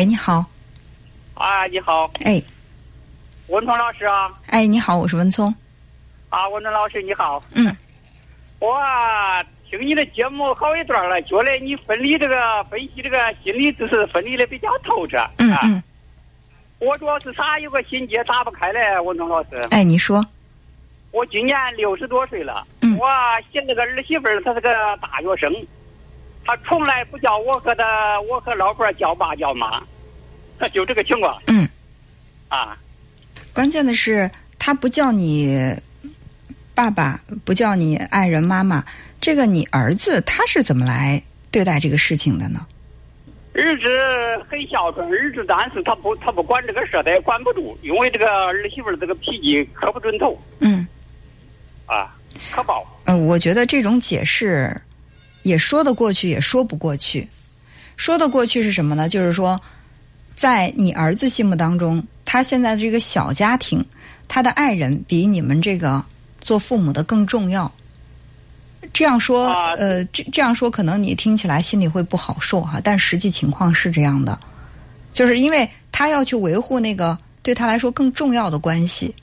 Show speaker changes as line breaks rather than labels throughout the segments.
喂，你好。
啊，你好，
哎
文聪老师啊，
哎，你好，我是文聪。
啊，文聪老师你好，
嗯，
我啊听你的节目好一段了，觉得你分离这个分析这个心理知识分离的比较透彻。啊
嗯嗯，
我主要是啥有个心结打不开嘞，文聪老师。
哎，你说。
我今年六十多岁了，
嗯
我寻了个儿媳妇儿，她是个大学生，她从来不叫我和他我和老婆儿叫爸叫妈，就这个情况
嗯，
啊。
关键的是他不叫你爸爸，不叫你爱人妈妈，这个你儿子他是怎么来对待这个事情的呢？
儿子很孝顺，儿子但是他不他不管这个事儿，他也管不住，因为这个儿媳妇儿这个脾气可不准头
嗯
啊，可暴。
呃，我觉得这种解释也说得过去，也说不过去。说得过去是什么呢？就是说，在你儿子心目当中，他现在的这个小家庭，他的爱人比你们这个做父母的更重要。这样说，
啊
呃，这这样说，可能你听起来心里会不好受哈，但实际情况是这样的，就是因为他要去维护那个对他来说更重要的关系，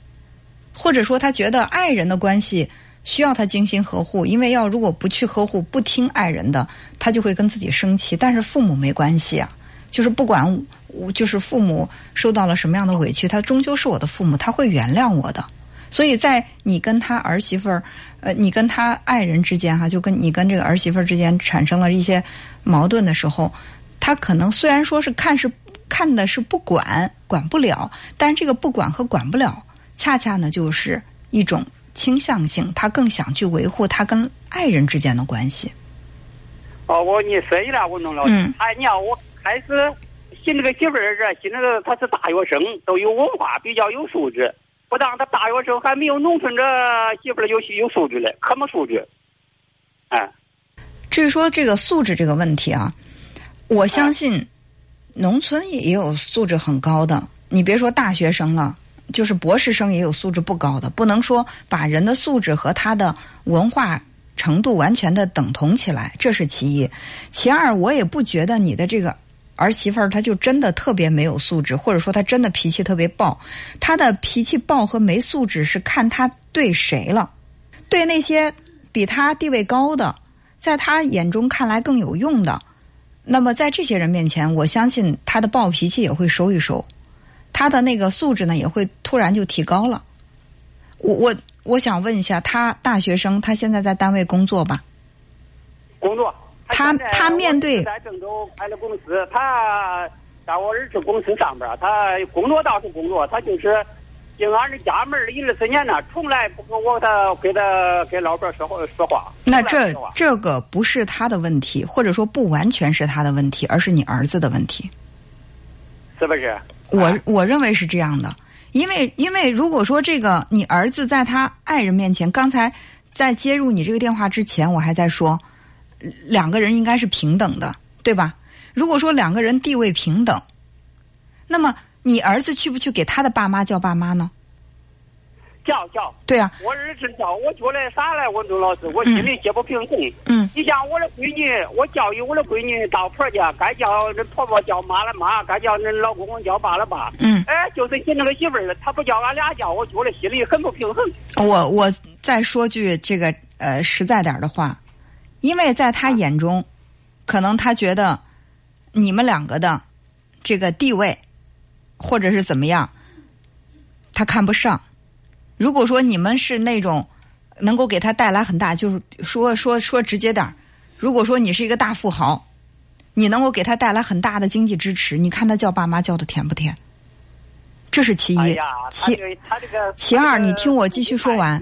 或者说他觉得爱人的关系需要他精心呵护，因为要如果不去呵护、不听爱人的，他就会跟自己生气。但是父母没关系啊，就是不管我就是父母受到了什么样的委屈，他终究是我的父母，他会原谅我的。所以在你跟他儿媳妇儿，呃，你跟他爱人之间哈，就跟你跟这个儿媳妇儿之间产生了一些矛盾的时候，他可能虽然说是看是看的是不管管不了，但是这个不管和管不了，恰恰呢就是一种倾向性，他更想去维护他跟爱人之间的关系。
哦，我你深意了，我弄了。
嗯
哎，你要我开始寻这个媳妇儿这，寻这个她是大学生，都有文化，比较有素质。不当他大学生还没有农村这媳妇儿有有素质嘞，可没素质。哎，
至于说这个素质这个问题啊，我相信农村也有素质很高的。你别说大学生了，就是博士生也有素质不高的。不能说把人的素质和他的文化程度完全的等同起来，这是其一。其二，我也不觉得你的这个儿媳妇儿她就真的特别没有素质，或者说她真的脾气特别暴。她的脾气暴和没素质是看她对谁了，对那些比她地位高的。在他眼中看来更有用的，那么在这些人面前，我相信他的暴脾气也会收一收，他的那个素质呢也会突然就提高了。我我我想问一下，他大学生，他现在在单位工作吧？
工作。
他他面对
在郑州开了公司，他在我儿子公司上班，他工作倒是工作，他就是进俺这家门儿一二十年了，从来不跟我他跟他跟老伴说话说话。
那这这个不是他的问题，或者说不完全是他的问题，而是你儿子的问题。
是不是？
我
啊
我认为是这样的，因为因为如果说这个你儿子在他爱人面前，刚才在接入你这个电话之前，我还在说，两个人应该是平等的，对吧？如果说两个人地位平等，那么你儿子去不去给他的爸妈叫爸妈呢？
叫叫，
对啊，
我儿子叫，我觉得啥嘞？文忠老师，我心里接不平衡。
嗯
你像我的闺女，我教育我的闺女到婆家，该叫人婆婆叫妈了妈，该叫人老公公叫爸了爸。
嗯，
哎，就是你那个媳妇儿，她不叫俺俩叫，我觉得心里很不平衡。
我我再说句这个呃实在点儿的话，因为在他眼中，可能他觉得你们两个的这个地位或者是怎么样，他看不上。如果说你们是那种能够给他带来很大，就是说说说直接点儿，如果说你是一个大富豪，你能够给他带来很大的经济支持，你看他叫爸妈叫的甜不甜？这是其一。其其二你听我继续说完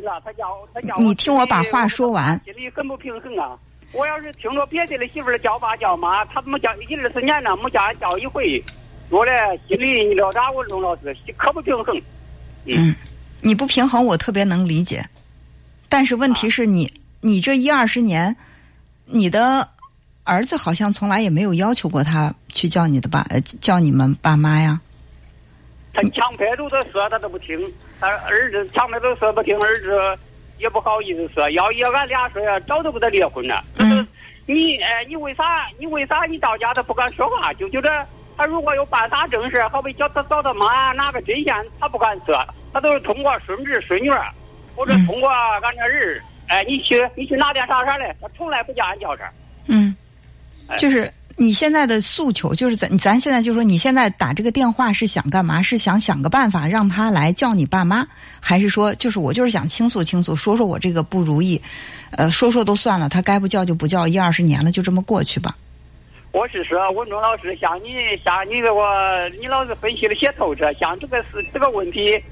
你听我把话说完
心里很不平衡啊。我要是听着别的的媳妇儿叫爸叫妈，他没叫一二十年了，没叫俺叫一回，我嘞心里你了咋？文忠老师可不平衡。
嗯，你不平衡，我特别能理解。但是问题是你，你这一二十年，你的儿子好像从来也没有要求过他去叫你的爸，呃叫你们爸妈呀。
他强迫住他说，他都不听。他儿子强迫着说不听，儿子也不好意思说。要要俺俩说呀，早都跟他离婚了。
嗯
你哎，你为啥？你为啥你到家他不敢说话？就就这他如果有办啥正事，好比叫他找他妈拿个针线，他不敢说，他都是通过孙子孙女，或者通过俺这人哎，你去你去拿点啥啥来，他从来不叫俺叫声。
嗯，就是你现在的诉求，就是咱咱现在就说你现在打这个电话是想干嘛？是想想个办法让他来叫你爸妈，还是说就是我就是想倾诉倾诉，说说我这个不如意，呃，说说都算了，他该不叫就不叫，一二十年了，就这么过去吧。
我是说，文忠老师，像你像你给我，你老是分析的些透彻。像这个是这个问题，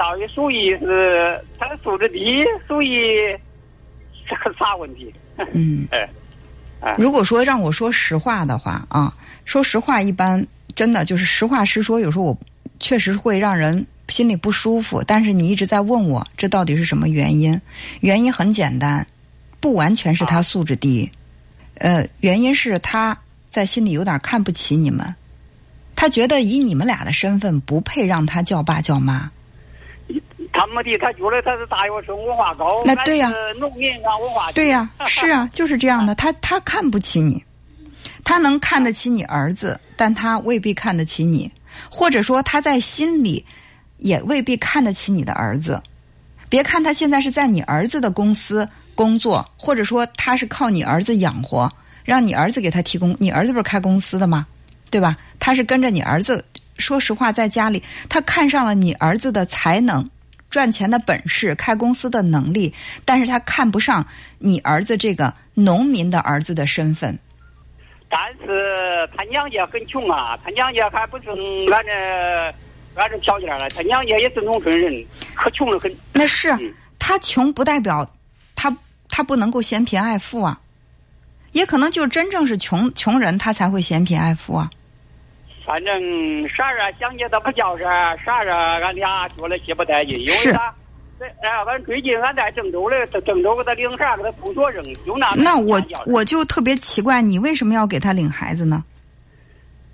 到底属于是他的素质低，属于是个啥问题？
嗯，
哎，
如果说让我说实话的话啊，说实话，一般真的就是实话实说。有时候我确实会让人心里不舒服，但是你一直在问我，这到底是什么原因？原因很简单，不完全是他素质低，呃，原因是他。在心里有点看不起你们，他觉得以你们俩的身份不配让他叫爸叫妈。
他没的，他觉得他是大学生，文化高。
那对呀，
农民啊，文化
对呀，是啊，就是这样的。他他看不起你，他能看得起你儿子，但他未必看得起你，或者说他在心里也未必看得起你的儿子。别看他现在是在你儿子的公司工作，或者说他是靠你儿子养活。让你儿子给他提供，你儿子不是开公司的吗？对吧？他是跟着你儿子。说实话，在家里，他看上了你儿子的才能、赚钱的本事、开公司的能力，但是他看不上你儿子这个农民的儿子的身份。
但是他娘家很穷啊，他娘家还不是俺这俺这条件了，他娘家也是农村人，可穷的很。
那是他穷，不代表他他不能够嫌贫爱富啊。也可能就真正是穷穷人，他才会嫌贫爱富啊。
反正啥啊，想起他不叫啥，啥啊，俺俩觉得些不带劲，因为啥？哎，俺最近俺在郑州嘞，郑州给他领啥？给他工作证，就那。
那我我就特别奇怪，你为什么要给他领孩子呢？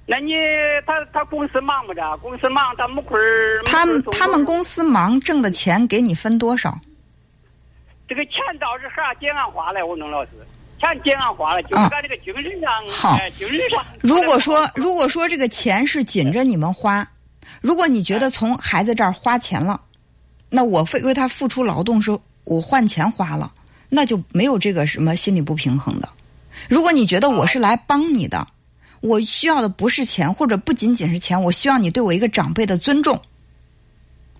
那你他他公司忙不着？公司忙，他没空儿。
他们他们公司忙，挣的钱给你分多少？
这个钱倒是啥结案花嘞，我弄老师。钱结案花了，就是咱这个精神上，
好，
精神上。
如果说，如果说这个钱是紧着你们花，如果你觉得从孩子这儿花钱了，那我为为他付出劳动是我换钱花了，那就没有这个什么心理不平衡的。如果你觉得我是来帮你的，我需要的不是钱，或者不仅仅是钱，我需要你对我一个长辈的尊重，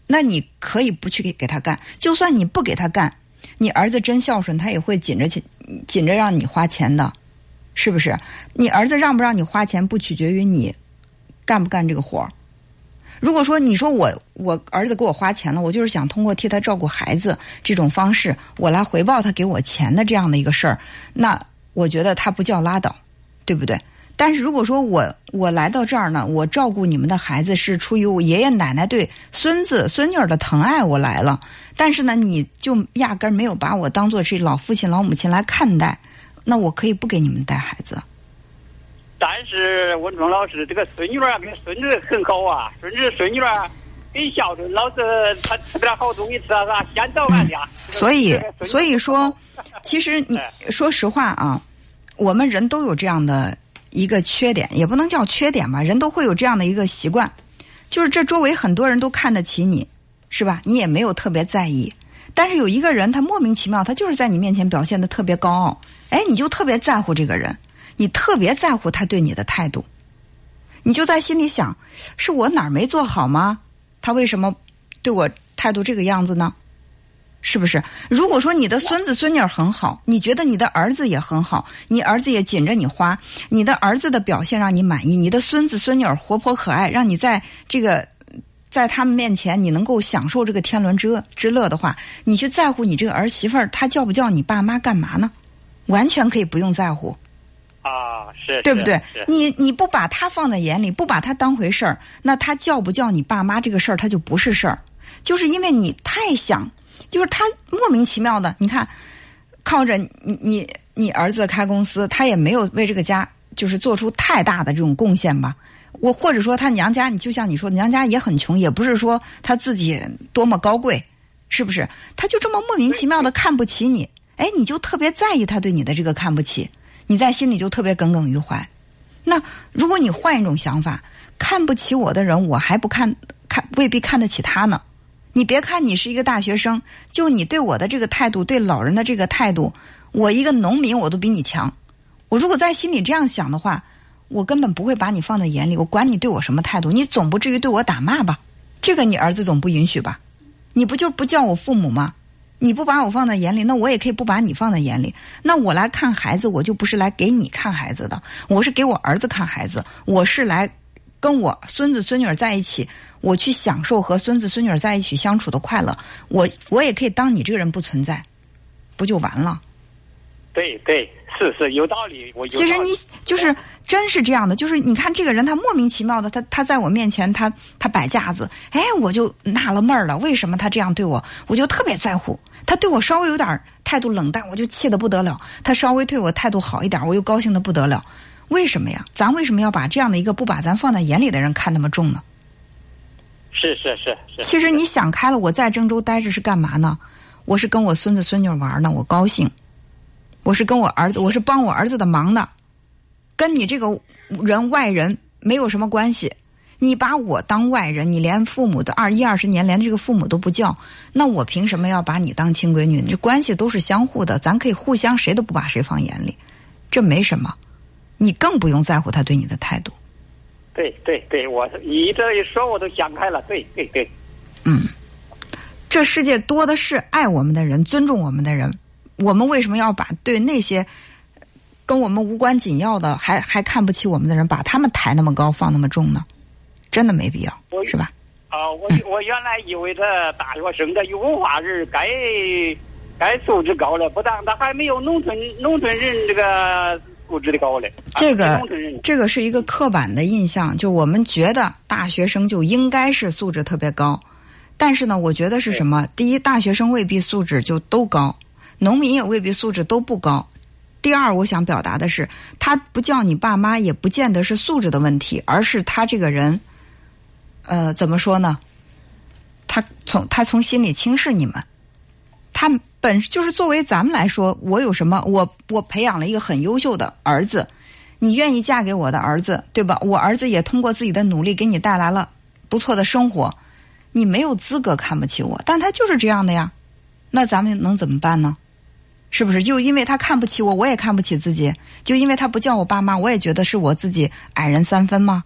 那你可以不去给给他干，就算你不给他干。你儿子真孝顺，他也会紧着紧着让你花钱的，是不是？你儿子让不让你花钱，不取决于你干不干这个活儿。如果说你说我我儿子给我花钱了，我就是想通过替他照顾孩子这种方式，我来回报他给我钱的这样的一个事儿，那我觉得他不叫拉倒，对不对？但是如果说我我来到这儿呢，我照顾你们的孩子是出于我爷爷奶奶对孙子孙女儿的疼爱，我来了。但是呢，你就压根儿没有把我当做是老父亲老母亲来看待，那我可以不给你们带孩子。
但是文忠老师，这个孙女儿跟孙子很好啊，孙子孙女儿很孝顺，老是他吃点好东西吃啥，先到俺家。
所以所以说，其实你说实话啊，我们人都有这样的。一个缺点也不能叫缺点吧，人都会有这样的一个习惯，就是这周围很多人都看得起你，是吧？你也没有特别在意，但是有一个人他莫名其妙，他就是在你面前表现的特别高傲，哎，你就特别在乎这个人，你特别在乎他对你的态度，你就在心里想，是我哪儿没做好吗？他为什么对我态度这个样子呢？是不是？如果说你的孙子孙女很好，你觉得你的儿子也很好，你儿子也紧着你花，你的儿子的表现让你满意，你的孙子孙女活泼可爱，让你在这个在他们面前你能够享受这个天伦之乐之乐的话，你去在乎你这个儿媳妇儿，她叫不叫你爸妈干嘛呢？完全可以不用在乎。
啊，是，
对不对？你你不把他放在眼里，不把他当回事儿，那他叫不叫你爸妈这个事儿，他就不是事儿。就是因为你太想。就是他莫名其妙的，你看，靠着你你你儿子开公司，他也没有为这个家就是做出太大的这种贡献吧。我或者说他娘家，你就像你说，娘家也很穷，也不是说他自己多么高贵，是不是？他就这么莫名其妙的看不起你，哎，你就特别在意他对你的这个看不起，你在心里就特别耿耿于怀。那如果你换一种想法，看不起我的人，我还不看看，未必看得起他呢。你别看你是一个大学生，就你对我的这个态度，对老人的这个态度，我一个农民我都比你强。我如果在心里这样想的话，我根本不会把你放在眼里。我管你对我什么态度，你总不至于对我打骂吧？这个你儿子总不允许吧？你不就不叫我父母吗？你不把我放在眼里，那我也可以不把你放在眼里。那我来看孩子，我就不是来给你看孩子的，我是给我儿子看孩子，我是来跟我孙子孙女在一起。我去享受和孙子孙女在一起相处的快乐，我我也可以当你这个人不存在，不就完了？
对对，是是有道理。我
其实你就是真是这样的，就是你看这个人，他莫名其妙的，他他在我面前，他他摆架子，哎，我就纳了闷儿了，为什么他这样对我？我就特别在乎。他对我稍微有点态度冷淡，我就气得不得了；他稍微对我态度好一点，我又高兴的不得了。为什么呀？咱为什么要把这样的一个不把咱放在眼里的人看那么重呢？
是是是是。
其实你想开了，我在郑州待着是干嘛呢？我是跟我孙子孙女玩呢，我高兴。我是跟我儿子，我是帮我儿子的忙的，跟你这个人外人没有什么关系。你把我当外人，你连父母的二一二十年连这个父母都不叫，那我凭什么要把你当亲闺女？这关系都是相互的，咱可以互相，谁都不把谁放眼里，这没什么。你更不用在乎他对你的态度。
对对对，我你这一说，我都想开了。对对对，
嗯，这世界多的是爱我们的人，尊重我们的人。我们为什么要把对那些跟我们无关紧要的，还还看不起我们的人，把他们抬那么高，放那么重呢？真的没必要，是吧？
啊，我我原来以为他大学生的有文化人该该素质高了，不但他还没有农村农村人这个。素质的高嘞，
这个这个是一个刻板的印象，就我们觉得大学生就应该是素质特别高，但是呢，我觉得是什么？第一，大学生未必素质就都高，农民也未必素质都不高。第二，我想表达的是，他不叫你爸妈，也不见得是素质的问题，而是他这个人，呃，怎么说呢？他从他从心里轻视你们，他。本就是作为咱们来说，我有什么？我我培养了一个很优秀的儿子，你愿意嫁给我的儿子，对吧？我儿子也通过自己的努力给你带来了不错的生活，你没有资格看不起我，但他就是这样的呀。那咱们能怎么办呢？是不是？就因为他看不起我，我也看不起自己；就因为他不叫我爸妈，我也觉得是我自己矮人三分吗？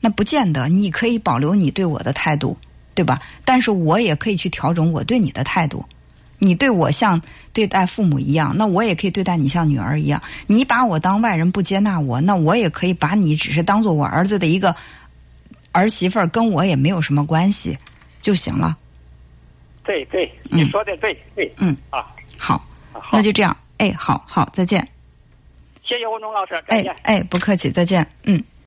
那不见得。你可以保留你对我的态度，对吧？但是我也可以去调整我对你的态度。你对我像对待父母一样，那我也可以对待你像女儿一样。你把我当外人不接纳我，那我也可以把你只是当做我儿子的一个儿媳妇儿，跟我也没有什么关系就行了。
对对，你说的对对。
嗯
啊，
好，那就这样。哎，好好，再见。
谢谢文忠老师，
哎哎，不客气，再见。嗯。